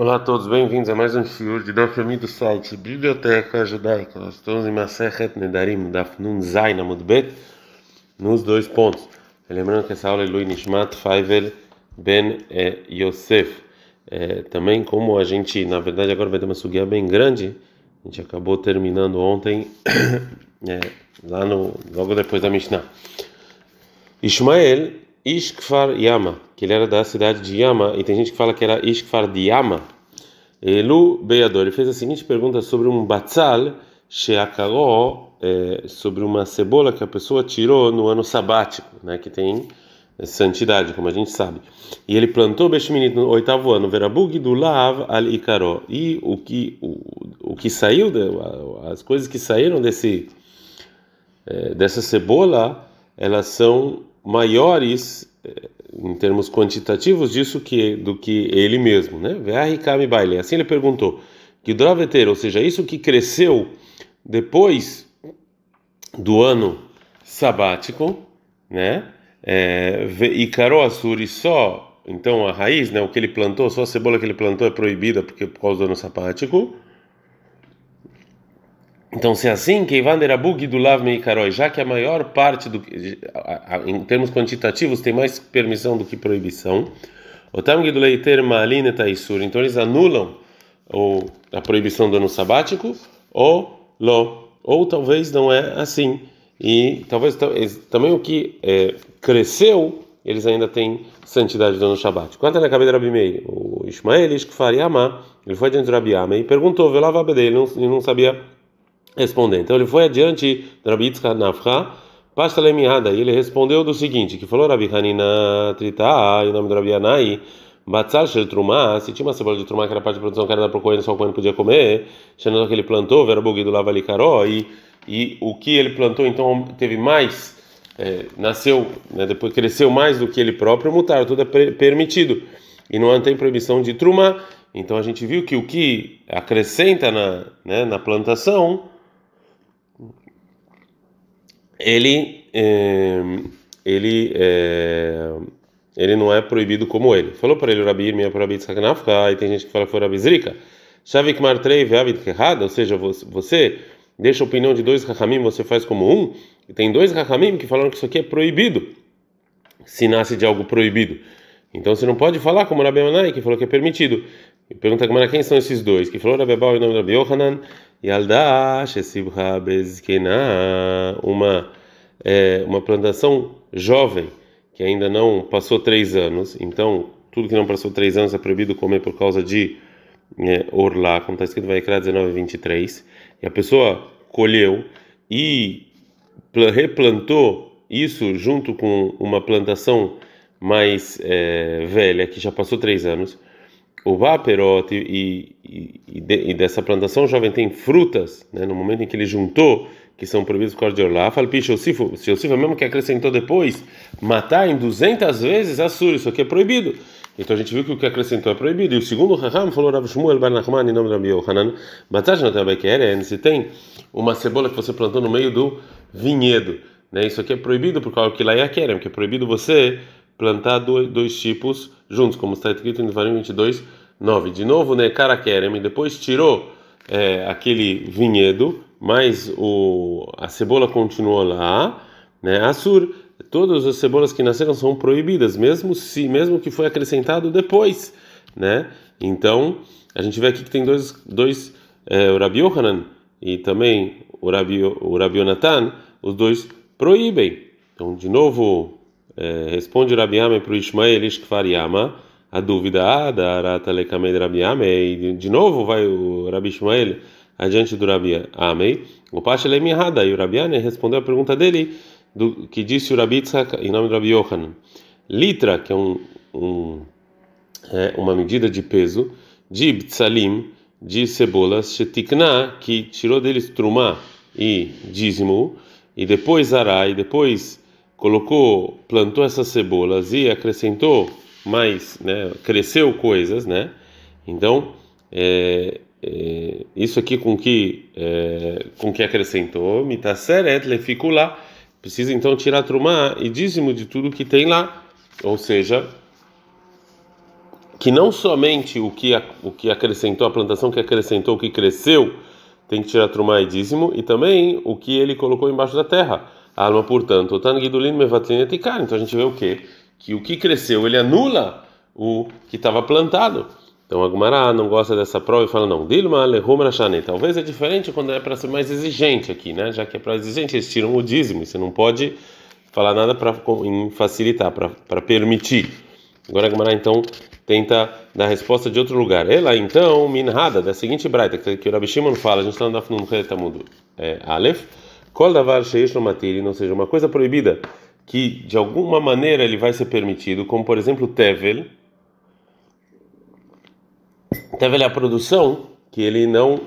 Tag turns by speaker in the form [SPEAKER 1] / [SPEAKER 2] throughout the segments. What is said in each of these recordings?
[SPEAKER 1] Olá a todos, bem-vindos a mais um shiur de Daf Yomi do site Biblioteca Judaica. Nós estamos em Masechet Nedarim, Daf Nun Zayin Amud Bet, nos dois pontos. Lembrando que essa aula é Lui Nishmat Faivel Ben Yosef. É, também como a gente, na verdade, agora vai ter uma suguia bem grande, a gente acabou terminando ontem, é, lá no, logo depois da Mishnah. Ishmael Ishkfar Yama, que ele era da cidade de Yama, e tem gente que fala que era Ishkfar de Yama. Elu Beyador, ele fez a seguinte pergunta sobre um batzal sheakaró, é, sobre uma cebola que a pessoa tirou no ano sabático, né, que tem santidade, como a gente sabe. E ele plantou Beshminit no oitavo ano, Verabug do Lav al Ikaró. E o que o, o que saiu, de, as coisas que saíram desse é, dessa cebola, elas são maiores eh, em termos quantitativos disso que do que ele mesmo, né? baile. Assim ele perguntou que draveter, ou seja, isso que cresceu depois do ano sabático, né? É, e caro assuri só, então a raiz, né? O que ele plantou, só a cebola que ele plantou é proibida porque por causa do ano sabático. Então, se é assim, que Ivanderabug do Lav Meikaroi, já que a maior parte do em termos quantitativos tem mais permissão do que proibição, o Tamg do Leiter Maalin Taisur, então eles anulam ou a proibição do ano sabático ou lo, ou talvez não é assim. E talvez também o que é, cresceu, eles ainda têm santidade do ano sabático. Quanto na cabeça de Rabi Meir, o Ismael Ishkfariama, ele foi diante de Rabi Amei e perguntou, velava dele, ele não sabia responder. Então ele foi adiante do Rabi Yitzchak Nafra, Pasta e ele respondeu do seguinte, que falou Rabi Hanina Trita, em nome do Rabi Anai, Batzar Shel Trumá, se tinha uma cebola de Trumá que era parte da produção que era da Procoen, só o Cohen podia comer, Xanando que ele plantou, Verabugui do Lavalicaró, e, e o que ele plantou então teve mais, é, nasceu, né, depois cresceu mais do que ele próprio, mutar, tudo é permitido. E não tem proibição de Trumá, então a gente viu que o que acrescenta na, né, na plantação ele é, ele é, ele não é proibido como ele. Falou para ele o Rabi Irmia para Rabi Tzaknafka, e tem gente que fala que foi Rabi Zrika. Shavik Martrei Ve'avit Kehada, ou seja, você deixa a opinião de dois Rahamim, você faz como um, e tem dois Rahamim que falaram que isso aqui é proibido, se nasce de algo proibido. Então você não pode falar como Rabi Manai, que falou que é permitido. E pergunta como quem são esses dois? Que falou Rabi Bau em nome de Rabi Yohanan, Shesibha Bezkena, uma é, uma plantação jovem que ainda não passou três anos. Então tudo que não passou três anos é proibido comer por causa de é, orlá, como está escrito vai criar 19 23. E a pessoa colheu e replantou isso junto com uma plantação mais é, velha que já passou três anos o vaperote e, e, dessa plantação jovem tem frutas, né, no momento em que ele juntou, que são proibidos por de Orlá, fala, picha, o Sifo, se o Sifo mesmo que acrescentou depois, matar em 200 vezes a sur, isso aqui é proibido. Então a gente viu que o que acrescentou é proibido. E o segundo Raham falou Rav Shmuel Bar Nachman em nome de Rabi Yohanan, se tem uma cebola que você plantou no meio do vinhedo, né, isso aqui é proibido por causa que lá é que é proibido você plantar dois, tipos juntos, como está escrito em Devarim 22, 9. De novo, né, Karakerem, depois tirou é, aquele vinhedo, mas o, a cebola continuou lá, né, Assur, todas as cebolas que nasceram são proibidas, mesmo se mesmo que foi acrescentado depois, né? Então, a gente vê aqui que tem dois, dois é, o Rabi Yohanan e também o Rabi, o Rabi Yonatan, os dois proíbem. Então, de novo, é, responde Rabi Ame para o Ishmael Ishkfar Yama, a dúvida, ah, da Arata Lekamed Rabi Ame, e de novo vai o Rabi Ishmael adiante do Rabi Ame, o Pasha Lemihada, e o Rabi Ame respondeu a pergunta dele, do, que disse o Rabi Itzhak em nome do Rabi Yohanan. Litra, que é, um, um, é uma medida de peso, de Btsalim, de cebolas, Shetikna, que tirou deles Trumá e dízimo, e depois Ará, e depois colocou, plantou essas cebolas e acrescentou mais, né, cresceu coisas, né? Então, é, é, isso aqui com que é, com que acrescentou, mitaseret lá. Precisa então tirar trumá e dízimo de tudo que tem lá, ou seja, que não somente o que o que acrescentou a plantação que acrescentou o que cresceu tem que tirar trumá e dízimo e também o que ele colocou embaixo da terra alma portanto então a gente vê o que que o que cresceu ele anula o que estava plantado. Então a Gumara não gosta dessa prova e fala não dilma lehum rashane talvez é diferente quando é para ser mais exigente aqui né? Já que é para exigente eles tiram o dízimo você não pode falar nada para facilitar para permitir. Agora a Gumara então tenta dar resposta de outro lugar. Ela então, minhada, da seguinte braita, que o Rabi Shimon fala, a gente está no Dafnun Talmud é, Aleph, Kol davar matirin, ou seja, uma coisa proibida que de alguma maneira ele vai ser permitido, como por exemplo tevel. Tevel é a produção que ele não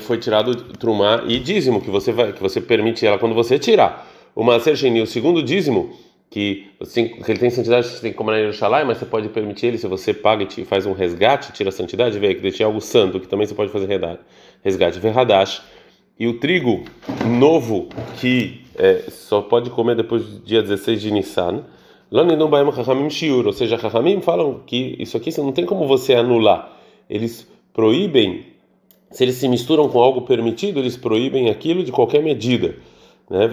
[SPEAKER 1] foi tirado trumá e dízimo que você vai que você permite ela quando você tirar. O maser sheni, o segundo dízimo que, assim, que ele tem santidade, você tem que comer Yerushalayim, mas você pode permitir ele, se você paga e faz um resgate, tira a santidade, vê que deixa algo santo, que também você pode fazer resgate, verradash. E o trigo novo, que é, só pode comer depois do dia 16 de Nissan, ou seja, Chachamim falam que isso aqui não tem como você anular. Eles proíbem, se eles se misturam com algo permitido, eles proíbem aquilo de qualquer medida. Né?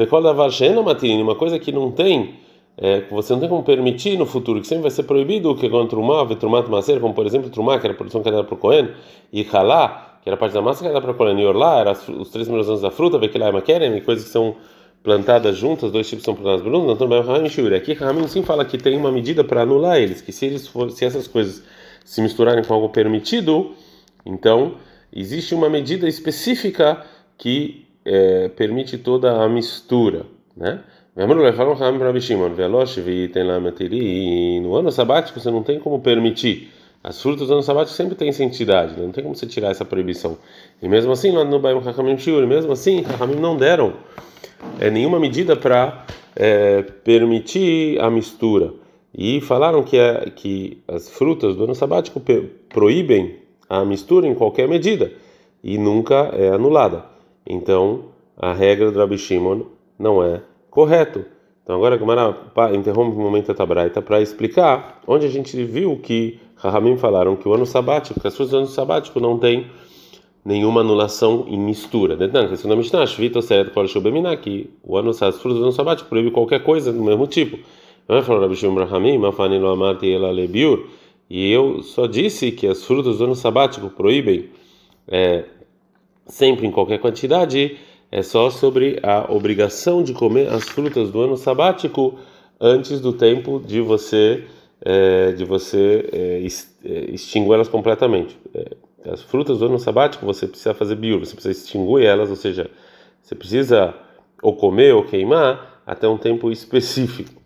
[SPEAKER 1] Uma coisa que não tem é, você não tem como permitir no futuro, que sempre vai ser proibido que é como por exemplo trumá, que era a produção que era para o Cohen, e halá, que era parte da massa que era dada para e orlá, era os três primeiros anos da fruta, vekelá e makerem, coisas que são plantadas juntas, dois tipos são plantadas juntas, então também Rahamim Shuri. Aqui Rahamim sim fala que tem uma medida para anular eles, que se eles for, se essas coisas se misturarem com algo permitido, então existe uma medida específica que é, permite toda a mistura, né? No ano sabático você não tem como permitir. As frutas do ano sabático sempre têm santidade, né? não tem como você tirar essa proibição. E mesmo assim, no Baim Hakamim Shiur, mesmo assim, Hakamim não deram é, nenhuma medida para é, permitir a mistura. E falaram que, é, que as frutas do ano sabático proíbem a mistura em qualquer medida e nunca é anulada. Então, a regra do Rabi Shimon não é correto. Então agora a Gemara interrompe o momento da Tabraita para explicar onde a gente viu que Rahamim falaram que o ano sabático, que as do ano sabático não tem nenhuma anulação em mistura. Que o ano, as frutas do ano sabático proíbe qualquer coisa do mesmo tipo. Não falando Rabi Shimon Rahamim, Afani lo amarti ela lebiur, e eu só disse que as frutas do ano sabático proíbem é, sempre em qualquer quantidade é só sobre a obrigação de comer as frutas do ano sabático antes do tempo de você é, de você é, é extinguir elas completamente. É, as frutas do ano sabático você precisa fazer biur, você precisa extinguir elas, ou seja, você precisa ou comer ou queimar até um tempo específico,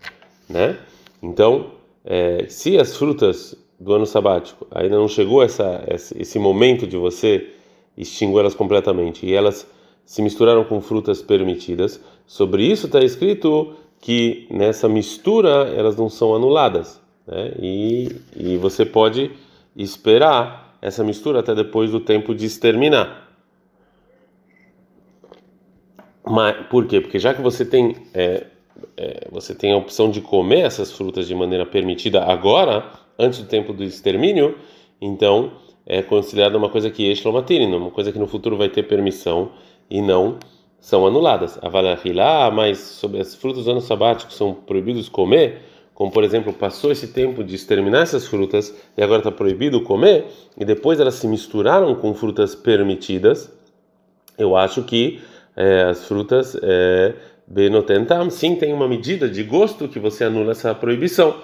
[SPEAKER 1] né? Então, é, se as frutas do ano sabático ainda não chegou essa, esse momento de você extinguir elas completamente e elas se misturaram com frutas permitidas. Sobre isso está escrito que nessa mistura elas não são anuladas, né? E, e você pode esperar essa mistura até depois do tempo de exterminar. Mas por quê? Porque já que você tem é, é, você tem a opção de comer essas frutas de maneira permitida agora, antes do tempo do extermínio, então é considerada uma coisa que é uma coisa que no futuro vai ter permissão e não são anuladas. A valahilá, mas sobre as frutas do ano sabático são proibidos comer, como por exemplo, passou esse tempo de exterminar essas frutas e agora está proibido comer, e depois elas se misturaram com frutas permitidas, eu acho que é, as frutas é, benotentam, sim, tem uma medida de gosto que você anula essa proibição.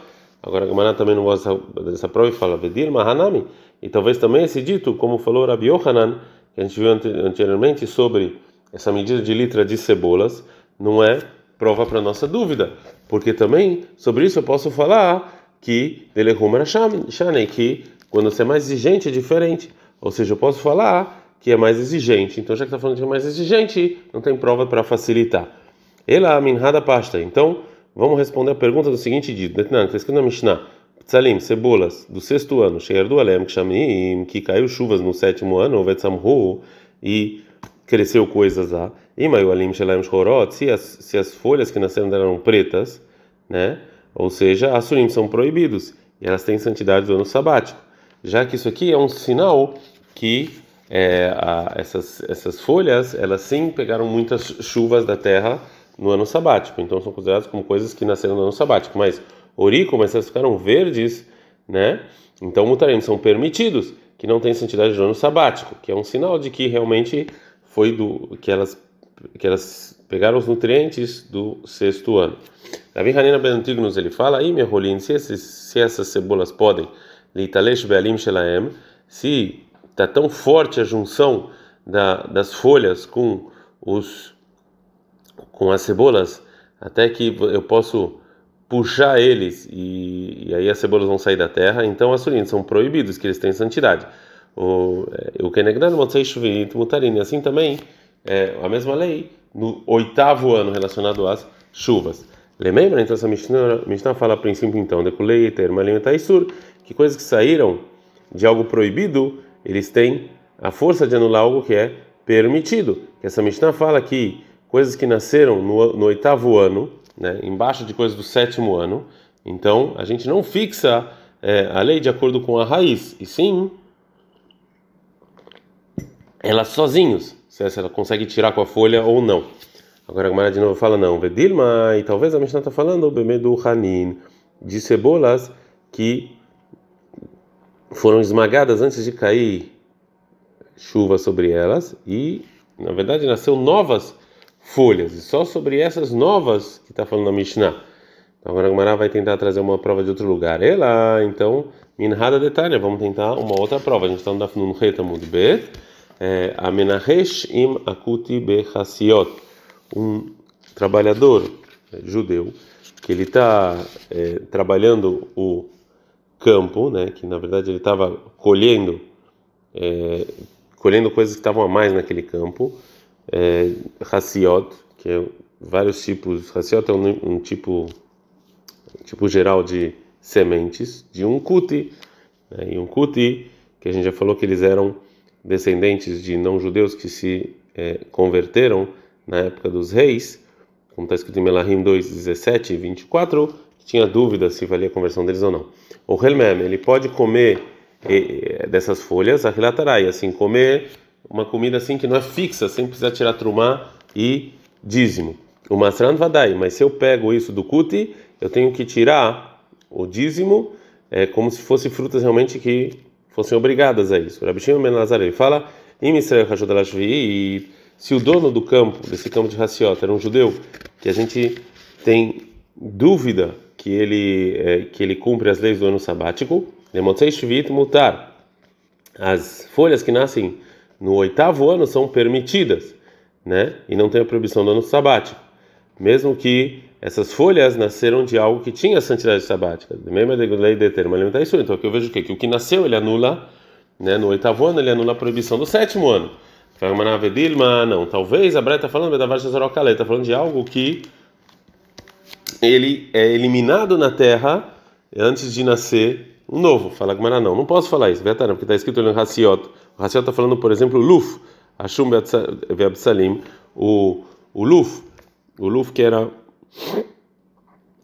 [SPEAKER 1] Agora Gamara também não gosta dessa prova e fala, Vedir Mahanami, e talvez também esse dito, como falou Rabi Yohanan, que a gente viu anteriormente sobre essa medida de litra de cebolas, não é prova para nossa dúvida, porque também sobre isso eu posso falar que que quando você é mais exigente é diferente, ou seja, eu posso falar que é mais exigente. Então já que está falando que é mais exigente, não tem prova para facilitar. Ela minhada pasta. Então vamos responder a pergunta do seguinte dito. Está escrito na Mishnah. Tzalim, cebolas, do sexto ano, Sheerdu Alem Kshamim, que caiu chuvas no sétimo ano, Vetsamhu, e cresceu coisas lá. Se as, se as folhas que nasceram eram pretas, né? Ou seja, Asurim são proibidos, e elas têm santidade do ano sabático. já que isso aqui é um sinal que é, a, essas, essas folhas, elas sim pegaram muitas chuvas da terra no ano sabático, então são consideradas como coisas que nasceram no ano sabático, mas orico, mas elas ficaram verdes, né? Então mutarim são permitidos, que não tem santidade do ano sabático, que é um sinal de que realmente foi do que elas que elas pegaram os nutrientes do sexto ano. Davi Hanina Ben Antignos ele fala, aí rolim se, se essas cebolas podem, litalesh be'alim shelaem, se está tão forte a junção da, das folhas com os com as cebolas, até que eu posso puxar eles e, e aí as cebolas vão sair da terra. Então, as sulinas são proibidos, que eles têm santidade. O é, o Kenegdan Motzei Shvit Mutarin, assim também é a mesma lei no oitavo ano relacionado às chuvas. Lembra? Então, essa Mishnah, Mishnah fala a princípio, então, Dekulei, Termalim Taisur, que coisas que saíram de algo proibido, eles têm a força de anular algo que é permitido. Essa Mishnah fala que coisas que nasceram no, no oitavo ano, né, embaixo de coisas do sétimo ano. Então, a gente não fixa é, a lei de acordo com a raiz, e sim elas sozinhos, se ela consegue tirar com a folha ou não. Agora a Gamara de novo fala não, Vedilma, e talvez a Mishnah está falando do Hanin, de cebolas que foram esmagadas antes de cair chuva sobre elas e, na verdade, nasceu novas folhas, e só sobre essas novas que está falando a Mishnah. Então agora a Gemara vai tentar trazer uma prova de outro lugar. Ela, então, Minhada detalhe, vamos tentar uma outra prova. A gente está no Retamud Bet, é, Amenahesh im akuti bechasiot, um trabalhador é, judeu que ele está é, trabalhando o campo, né? Que na verdade ele estava colhendo, é, colhendo coisas que estavam a mais naquele campo é, que é vários tipos. Hassiot é um, um tipo, tipo geral de sementes de um kuti. Né? E um kuti, que a gente já falou que eles eram descendentes de não-judeus que se é, converteram na época dos reis, como está escrito em Melahim 2, 17 e 24, tinha dúvida se valia a conversão deles ou não. O Helmem, ele pode comer dessas folhas, a relatarai, assim, comer uma comida assim que não é fixa, sem precisar tirar trumá e dízimo. O masran vadai, mas se eu pego isso do kuti, eu tenho que tirar o dízimo é, como se fossem frutas realmente que fossem obrigadas a isso. Rabi Shimon Ben fala, e se o dono do campo, desse campo de Hassiot, era um judeu, que a gente tem dúvida que ele é, que ele cumpre as leis do ano sabático, mutar. As folhas que nascem no oitavo ano são permitidas, né? E não tem a proibição do ano sabático, mesmo que essas folhas nasceram de algo que tinha santidade sabática. Então aqui eu vejo o quê? Que o que nasceu ele anula, né? No oitavo ano ele anula a proibição do sétimo ano. Não, talvez a Breta está falando está falando de algo que ele é eliminado na terra antes de nascer um novo. Fala Gmará, não, não posso falar isso, porque está escrito no Hassiot o Hassiel está falando, por exemplo, Luf, Ashum Beabsalim, o, o Luf, o Luf que era.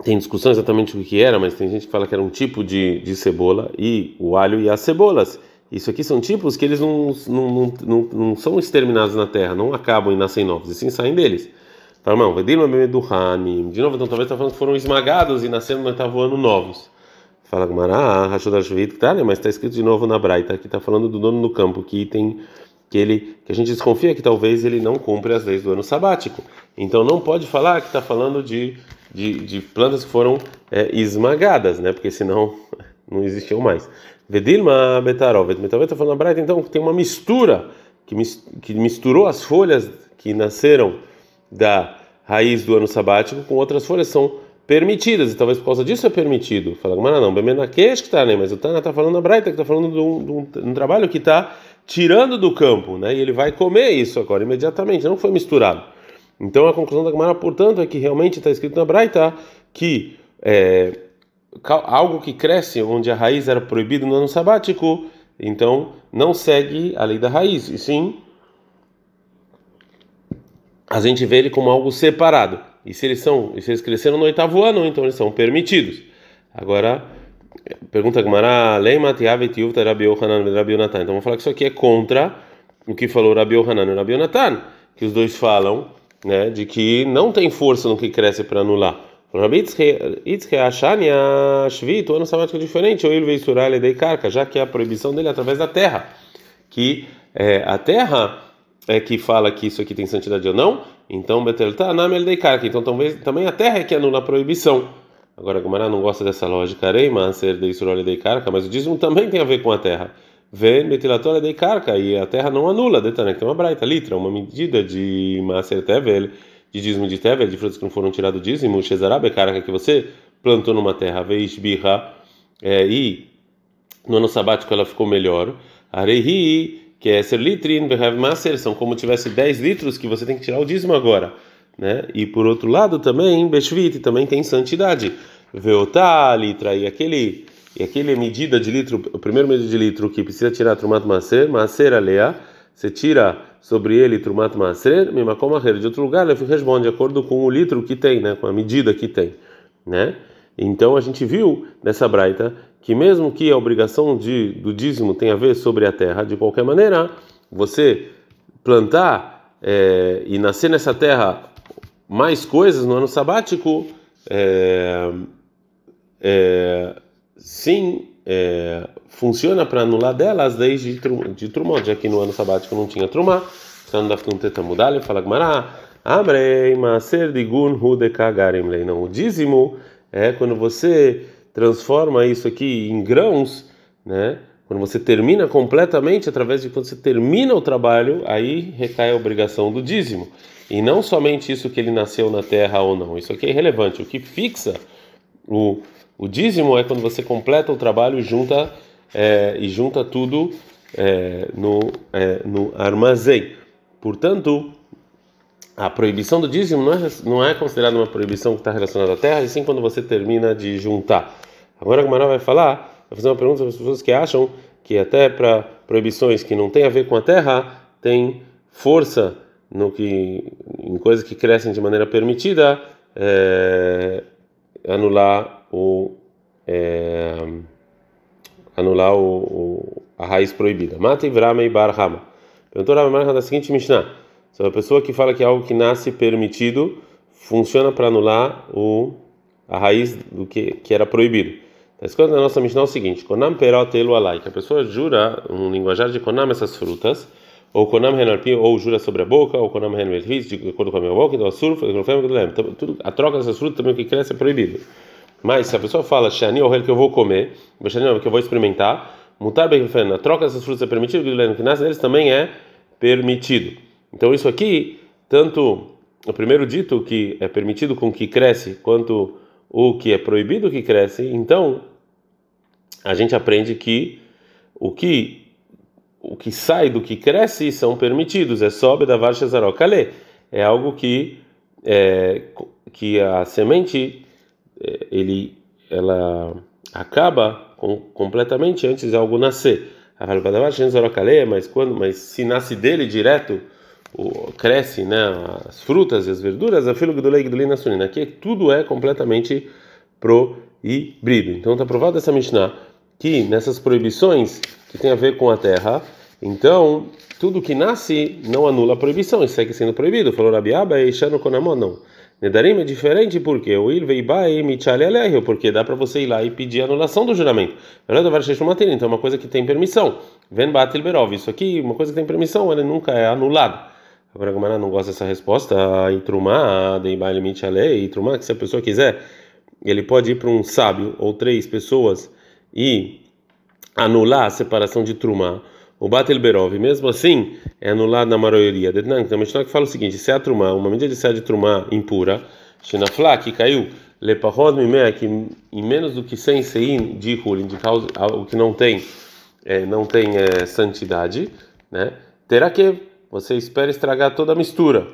[SPEAKER 1] Tem discussão exatamente o que era, mas tem gente que fala que era um tipo de, de cebola, e o alho e as cebolas. Isso aqui são tipos que eles não, não, não, não, não são exterminados na terra, não acabam e nascem novos, e sim saem deles. Fala, não, de novo, então talvez está falando que foram esmagados e nascendo no oitavo ano novos. Fala Rashod Shvit, tá, mas está escrito de novo na Braita, que está falando do dono do campo, que tem que ele que a gente desconfia que talvez ele não cumpre as leis do ano sabático. Então não pode falar que está falando de, de, de, plantas que foram é, esmagadas, né? Porque senão não existiam mais. Vedilma betarov, talvez está falando Braita, então tem uma mistura que, que misturou as folhas que nasceram da raiz do ano sabático com outras folhas são permitidas, e talvez por causa disso é permitido. Fala, mas não, Bemenakesh que está, né? Mas o Tana está falando a Braita, que está falando de um, de, um, de um, trabalho que está tirando do campo, né? E ele vai comer isso agora imediatamente, não foi misturado. Então a conclusão da Gemara, portanto, é que realmente está escrito na Braita que é, algo que cresce onde a raiz era proibida no ano sabático, então não segue a lei da raiz, e sim a gente vê ele como algo separado. E se eles são, se eles cresceram no oitavo ano, então eles são permitidos. Agora, pergunta Gmará, Leima Tiavet Yuvta Rabi Yohanan e Rabi Yonatan. Então vamos falar que isso aqui é contra o que falou Rabi Yohanan e Rabi Yonatan, que os dois falam, né, de que não tem força no que cresce para anular. Rabi Itzke Ashania Shvit, o ano sabático é diferente, ou ele veio surar ele carca, já que é a proibição dele é através da terra, que é, a terra é que fala que isso aqui tem santidade ou não, então Betelta Anam ele carca, então talvez também a terra é que anula a proibição. Agora, Gumara não gosta dessa lógica, Areima, ser de Israel de carca, mas o dízimo também tem a ver com a terra. Vem metilatora de carca, e a terra não anula, detana, que tem uma braita, litra, uma medida de Maser Tevel, de dízimo de Tevel, de frutas que não foram tirados do dízimo, Shezarabe carca, que você plantou numa terra, Veish birra, é, e no ano sabático ela ficou melhor. Areihi, que é ser litrin, behav maser, são como tivesse 10 litros que você tem que tirar o dízimo agora né? E por outro lado também Beshvit também tem santidade. Veotá, litra e aquele e aquele medida de litro, o primeiro medida de litro que precisa tirar trumat maser, maser alea, você tira sobre ele trumat maser, mimakom de outro lugar, ele responde de acordo com o litro que tem, né, com a medida que tem, né? Então a gente viu nessa braita que mesmo que a obrigação de, do dízimo tenha a ver sobre a terra, de qualquer maneira, você plantar é, e nascer nessa terra mais coisas no ano sabático, é, é, sim, é, funciona para anular delas desde de Trumot, já que no ano sabático não tinha Trumá. Então, da Teta Mudale, fala Gmará, Amrei, Maser Digun Hudekagarim Lei. Não, o dízimo é quando você transforma isso aqui em grãos, né? Quando você termina completamente, através de quando você termina o trabalho, aí recai a obrigação do dízimo. E não somente isso que ele nasceu na terra ou não. Isso aqui é irrelevante. O que fixa o, o dízimo é quando você completa o trabalho junta, é, e junta tudo é, no, é, no armazém. Portanto, a proibição do dízimo não é, não é considerada uma proibição que está relacionada à terra, e sim quando você termina de juntar. Agora a Gamara vai falar, vai fazer uma pergunta para as pessoas que acham que até para proibições que não têm a ver com a terra, tem força no que em coisas que crescem de maneira permitida é, anular o é, anular o, o, a raiz proibida. Mata Ivramei Bar Hama. Perguntou Rav da seguinte Mishnah: se a pessoa que fala que algo que nasce permitido funciona para anular o a raiz do que, que era proibido. Está escrito na nossa Mishnah o seguinte: Konam perotelu alai, que a pessoa jura, um linguajar de Konam, essas frutas ou Konam Renarpi, ou jura sobre a boca, ou Konam Renarpi, de acordo com a minha boca, então a surfa, tudo, a troca dessas frutas também o que cresce é proibido. Mas se a pessoa fala, Shani ou que eu vou comer, que eu vou experimentar, mutar bem a troca dessas frutas é permitido, que nasce neles também é permitido. Então isso aqui, tanto o primeiro dito que é permitido com que cresce, quanto o que é proibido que cresce, então a gente aprende que o que o que sai do que cresce são permitidos. É sobe da varcha zarocale. É algo que é, que a semente é, ele ela acaba com, completamente antes de algo nascer. Mas quando, mas se nasce dele direto, o, cresce, né, as frutas e as verduras, a filo do leite do lina Aqui tudo é completamente proibido. Então está provado essa Mishnah que nessas proibições que tem a ver com a terra, então tudo que nasce não anula a proibição e segue sendo proibido. Falou Rabiaba e Shano Konamon, não. Nedarim é diferente porque o porque dá para você ir lá e pedir anulação do juramento. Então é uma coisa que tem permissão. Ven Berov, isso aqui, uma coisa que tem permissão, ele nunca é anulado. Agora a Gamara não gosta dessa resposta. E Trumá, Deibai Michale, e Trumá, que se a pessoa quiser, ele pode ir para um sábio ou três pessoas e anular a separação de Trumá, o Batel Berov, mesmo assim, é anulado na maioria. Tem uma história que fala o seguinte: se a Trumá, uma medida de sede de Trumá impura, Shinaflá, que caiu, Lepahod Mimea, que em menos do que 100 Sein de Hulin, de causa, o que não tem, é, não tem é, santidade, né? Terá que você espera estragar toda a mistura.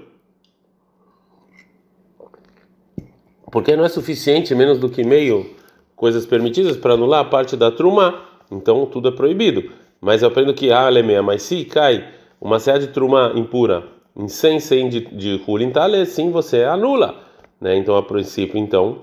[SPEAKER 1] Porque não é suficiente, menos do que meio coisas permitidas para anular a parte da truma, então tudo é proibido. Mas eu aprendo que a alemeia, mas se cai uma série de truma impura em 100 100 de, de hulintale, sim você anula, né? Então a princípio, então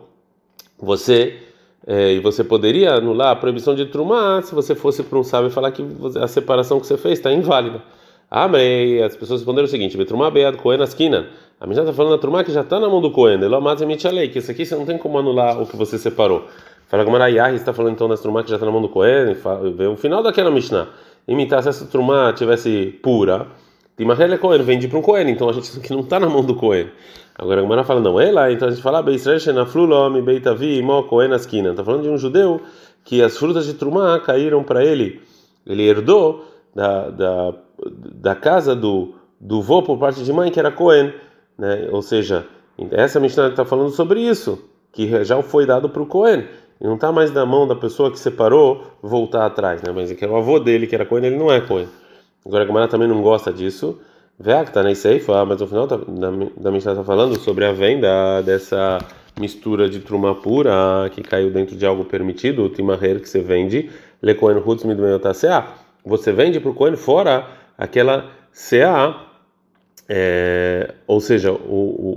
[SPEAKER 1] você É, e você poderia anular a proibição de trumá se você fosse para um sábio falar que a separação que você fez está inválida. Amei, as pessoas responderam o seguinte: Betrumá bead Cohen esquina. A menina está falando da trumá que já está na mão do Cohen. Ele que isso aqui você não tem como anular o que você separou. Fala como Yahi está falando então das trumá que já está na mão do Cohen. O final daquela Mishnah. Imitar se essa trumá tivesse pura, Timarrele Cohen vende para um Cohen. Então a gente que não está na mão do Cohen. Agora a Gemara fala, não é lá, então a gente fala, Beitavi, Mo Cohen Askina. Está falando de um judeu que as frutas de Trumá caíram para ele, ele herdou da, da, da casa do, do vô por parte de mãe, que era Cohen. Né? Ou seja, essa Mishnah está falando sobre isso, que já foi dado para o Cohen. E não está mais na mão da pessoa que separou voltar atrás, né? Mas é que era o avô dele, que era Cohen, ele não é Cohen. Agora a Gemara também não gosta disso. Veakta nem Seifa, mas no final da, da Mishnah está falando sobre a venda dessa mistura de truma pura que caiu dentro de algo permitido, o timaher que você vende, le kohen hutz Você vende para o kohen fora aquela CA, é, ou seja, o,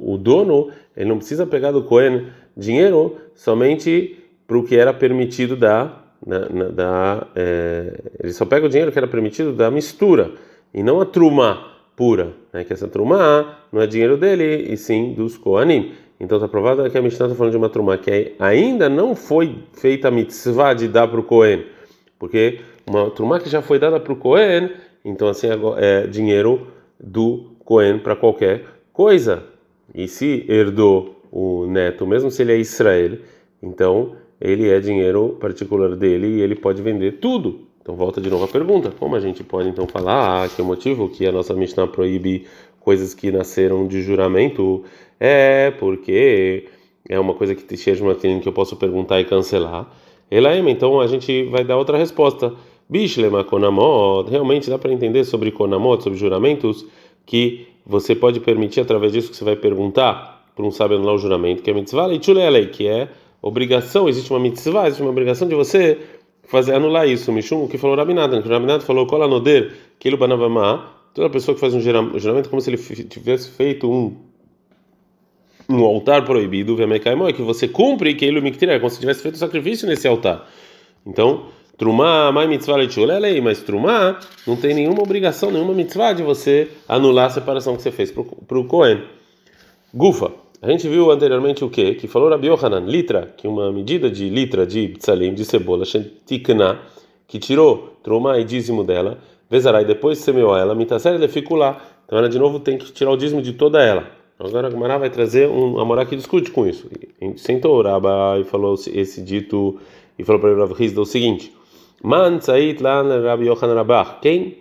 [SPEAKER 1] o, o, dono ele não precisa pegar do kohen dinheiro somente para o que era permitido da, da, da é, ele só pega o dinheiro que era permitido da mistura e não a truma pura, né? que essa trumá não é dinheiro dele, e sim dos Koanim. Então está provado que a Mishnah está falando de uma trumá que ainda não foi feita a mitzvah de dar para o Kohen, porque uma trumá que já foi dada para o Kohen, então assim é dinheiro do Kohen para qualquer coisa. E se herdou o neto, mesmo se ele é Israel, então ele é dinheiro particular dele e ele pode vender tudo. Então volta de novo a pergunta: como a gente pode então falar que o motivo que a nossa Mishnah proíbe coisas que nasceram de juramento é porque é uma coisa que te uma que eu posso perguntar e cancelar. Elaema, então a gente vai dar outra resposta. Bishlema Konamot, realmente dá para entender sobre Konamot, sobre juramentos, que você pode permitir através disso que você vai perguntar para um sábio anular o juramento, que é mitzvah, e que é obrigação, existe uma mitzvah, existe uma obrigação de você fazer anular isso. Mishum, o que falou Rabinatan, que o Rabinatan falou Kola Noder, que ele banavamá, toda pessoa que faz um juramento como se ele tivesse feito um um altar proibido, é que você cumpre que ele é como se tivesse feito sacrifício nesse altar. Então, Trumá, mai mitzvah lei, mas Trumá não tem nenhuma obrigação, nenhuma mitzvah de você anular a separação que você fez para o Cohen. Gufa. A gente viu anteriormente o que? Que falou Rabi Yohanan, litra, que uma medida de litra de ptsalim, de cebola, tikna, que tirou troma e dízimo dela, vezarai, depois semeou ela, mitasser lá. Então ela de novo tem que tirar o dízimo de toda ela. Agora a Gemara vai trazer um Amorá que discute com isso. Sentou o Rabba e falou esse dito, e falou para o Rav Hizda o seguinte: Man tzait lan Rabi Yohanan. Quem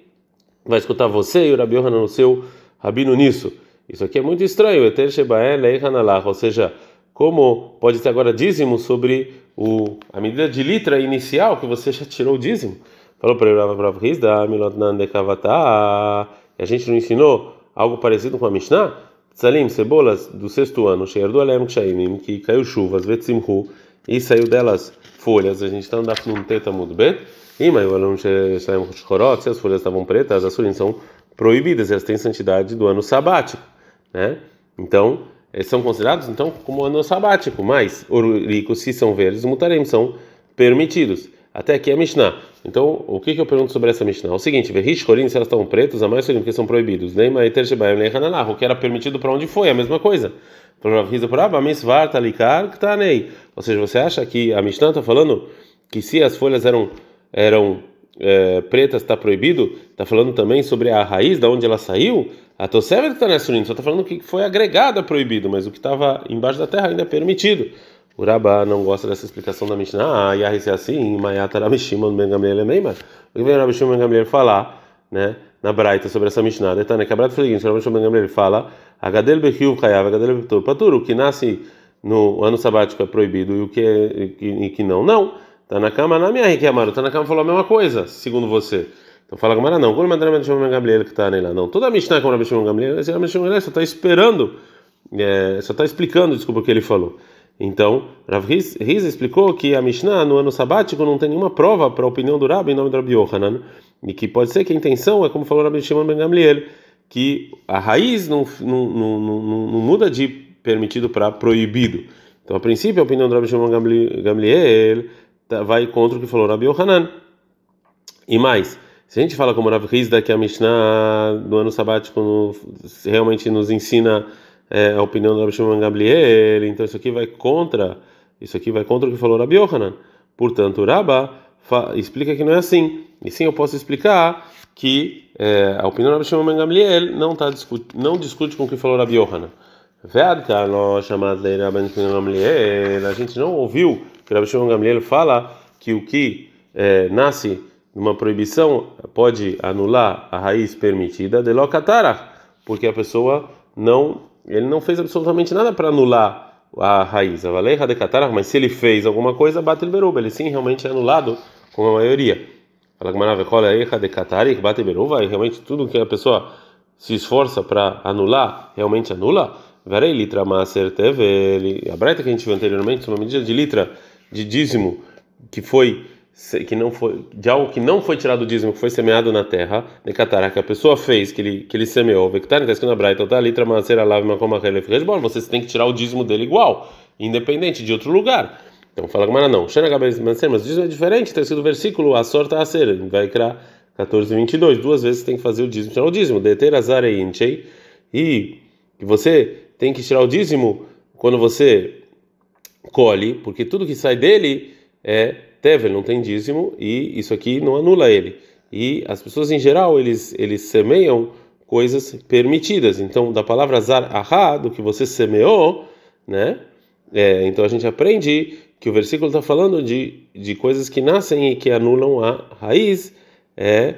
[SPEAKER 1] vai escutar você e o Rabi Yohanan, o seu rabino nisso? Isso aqui é muito estranho. Eter ou seja, como pode ter agora dízimo sobre o, a medida de litra inicial que você já tirou o dízimo? Falou para ele, e a gente não ensinou algo parecido com a Mishnah? Tzalim, cebolas do sexto ano, Sheirdu Alem Kshaimim, que caiu chuvas, Vetzimhu, e saiu delas folhas. A gente está andando num teta muito bem. E mas o aluno se as folhas estavam pretas, as folhas são proibidas, elas têm santidade do ano sabático né? Então, eles são considerados então como ano sabático, mas oricos, se são verdes, mutarem, são permitidos. Até aqui é Mishnah. Então, o que, que eu pergunto sobre essa Mishnah? É o seguinte: Verrish Horim, se elas estão pretas, a mais porque são proibidos. Hanalah, o que era permitido para onde foi, a mesma coisa. Ou seja, você acha que a Mishnah está falando que se as folhas eram, eram é, pretas está proibido, está falando também sobre a raiz, da onde ela saiu. A Toseva está nessa só está falando que foi agregado a proibido, mas o que estava embaixo da terra ainda é permitido. O Rabá não gosta dessa explicação da Mishnah. Ah, Yahis é assim, Mayata Rabishimon Ben Gamliel Meimar. O que vem Rabishimon Ben Gamliel falar, né, na Braita sobre essa Mishnah? Detalhe, que a Braita foi o seguinte: Rabishimon Ben Gamliel fala, Agadel Bechiuv Chayav, Agadel Betur Patur, o que nasce no ano sabático é proibido e o que, é, e que não, não. Tá na cama na minha riqueza, tá na cama falou a mesma coisa, segundo você. Então fala Gamara não, quando mandar Rabi Shimon Gamliel que está nela, não. Toda a Mishnah com Rabi Shimon Gamliel, esse Rabi Shimon Gamliel só está esperando, é, só está explicando, desculpa o que ele falou. Então, Rav Riz, Riz explicou que a Mishnah no ano sabático não tem nenhuma prova para a opinião do Rabi em nome do Rabi Yohanan, e que pode ser que a intenção é como falou Rabi Shimon Ben Gamliel, que a raiz não, não, não, não, não muda de permitido para proibido. Então, a princípio, a opinião do Rabi Shimon Gamliel tá, vai contra o que falou Rabi Yohanan. E mais, se a gente fala como Rav Hizda que a Mishnah do ano sabático realmente nos ensina é, a opinião do Rabi Shimon Gamliel, então isso aqui vai contra, isso aqui vai contra o que falou Rabi Yohanan. Portanto, Rabba explica que não é assim. E sim, eu posso explicar que é, a opinião do Rabi Shimon Gamliel não tá discute, não discute com o que falou Rabi Yohanan. A gente não ouviu que Rabi Shimon Gamliel fala que o que é, nasce numa proibição pode anular a raiz permitida de locatara, porque a pessoa não, ele não fez absolutamente nada para anular a raiz. A valerra de catarach, mas se ele fez alguma coisa, bate beruba, ele sim realmente é anulado com a maioria. Fala que maravilha, de bate beruba, e realmente tudo que a pessoa se esforça para anular, realmente anula. Verei litra maser teve, a breta que a gente viu anteriormente, uma medida de litra de dízimo que foi que não foi de algo que não foi tirado do dízimo, que foi semeado na terra, de catara que a pessoa fez, que ele que ele semeou, vectar, está escrito na Braita, tá litra maser lave makoma bom, você tem que tirar o dízimo dele igual, independente de outro lugar. Então fala com não. Shana mas o dízimo é diferente, está escrito no versículo, a sorte a ser, vai criar 14 22, duas vezes você tem que fazer o dízimo, tirar o dízimo, deter azar e que você tem que tirar o dízimo quando você colhe, porque tudo que sai dele é tevel, não tem dízimo e isso aqui não anula ele. E as pessoas em geral, eles eles semeiam coisas permitidas. Então, da palavra zar ahá, do que você semeou, né? É, então a gente aprende que o versículo está falando de, de coisas que nascem e que anulam a raiz, é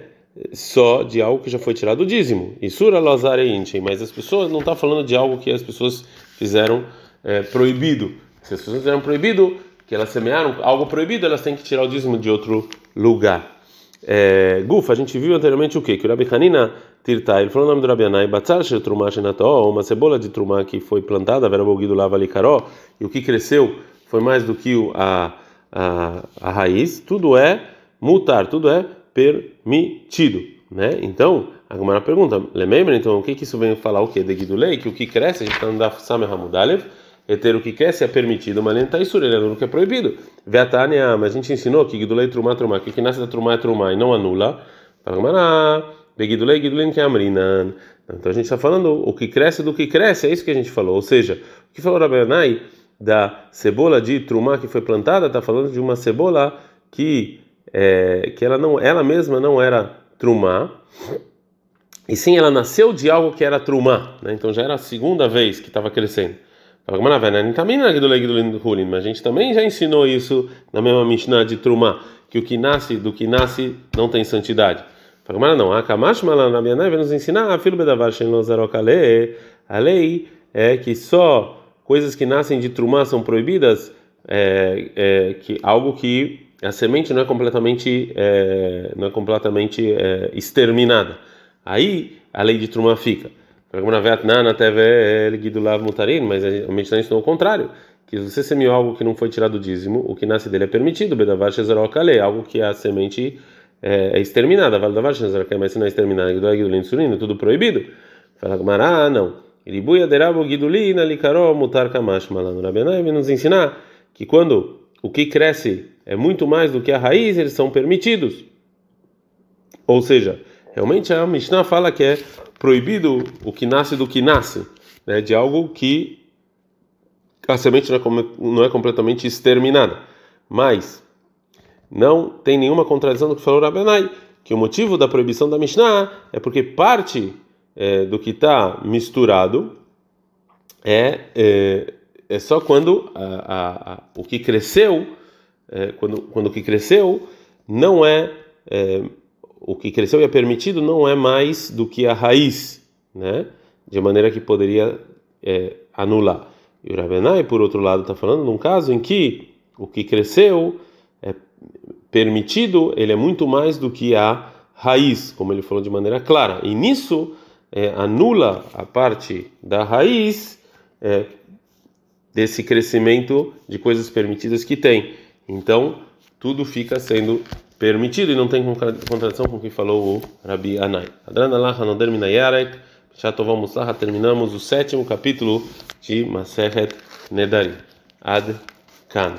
[SPEAKER 1] só de algo que já foi tirado do dízimo. Isura lozareintem, mas as pessoas não está falando de algo que as pessoas fizeram é, proibido. Se as pessoas fizeram proibido, que elas semearam algo proibido, elas têm que tirar o dízimo de outro lugar. É, Gufa, a gente viu anteriormente o quê? Que o Rabi Hanina Tirta, ele falou o nome do Rabi Anai, Batzar Trumá Shenató, uma cebola de Trumá que foi plantada, Vera Boguido Lava Licaró, e o que cresceu foi mais do que a, a, a raiz, tudo é mutar, tudo é permitido, né? Então, a Gemara pergunta, lembra então o que que isso vem falar o quê? De Guidulei, que o que cresce, a gente está andando Samer Hamudalev, ter o que quer se é permitido, mas nem tá isso, ele anula o que é proibido. Veatania, mas a gente ensinou que Gidulei Trumá Trumá, que que nasce da Trumá é Trumá e não anula. Amrinan. Então a gente está falando o que cresce do que cresce, é isso que a gente falou. Ou seja, o que falou Rabanai da cebola de Trumá que foi plantada, está falando de uma cebola que é, que ela não, ela mesma não era Trumá. E sim, ela nasceu de algo que era Trumá, né? então já era a segunda vez que estava crescendo. Mas a gente também já ensinou isso na mesma Mishnah de Trumá, que o que nasce do que nasce não tem santidade. Não, a Kamash Malanabianai vai nos ensinar a filho Bedavar A lei é que só coisas que nascem de Trumá são proibidas, é, é, que algo que a semente não é completamente é, não é completamente é, exterminada. Aí a lei de Trumá fica mas a Mishnah ensinou o contrário, que se você semeou algo que não foi tirado do dízimo, o que nasce dele é permitido, bedavar shezerokale, algo que a semente é, é exterminada, valdavar shezerokale, mas se não é exterminada, gidulin insulina, tudo proibido. Fala Gamara, ah, não. Iribuya derabo gidulina likaró mutar kamash malano rabenai, nos ensinar que quando o que cresce é muito mais do que a raiz, eles são permitidos. Ou seja, realmente a Mishnah fala que é proibido o que nasce do que nasce, né, de algo que a semente não é, não é completamente exterminada. Mas não tem nenhuma contradição do que falou Rabenai, que o motivo da proibição da Mishnah é porque parte é, do que está misturado é, é, é, só quando a, a, a, o que cresceu, é, quando, quando o que cresceu não é, é o que cresceu e é permitido não é mais do que a raiz, né? De maneira que poderia é, anular. E o Rabenai, por outro lado, está falando num caso em que o que cresceu é permitido, ele é muito mais do que a raiz, como ele falou de maneira clara. E nisso é, anula a parte da raiz é, desse crescimento de coisas permitidas que tem. Então, tudo fica sendo permitido e não tem contradição com o que falou o Rabi Anai. Adranallah Hanoder Minayarek, Shatovamos Laha, terminamos o sétimo capítulo de Maseret Nedarim. Ad kan.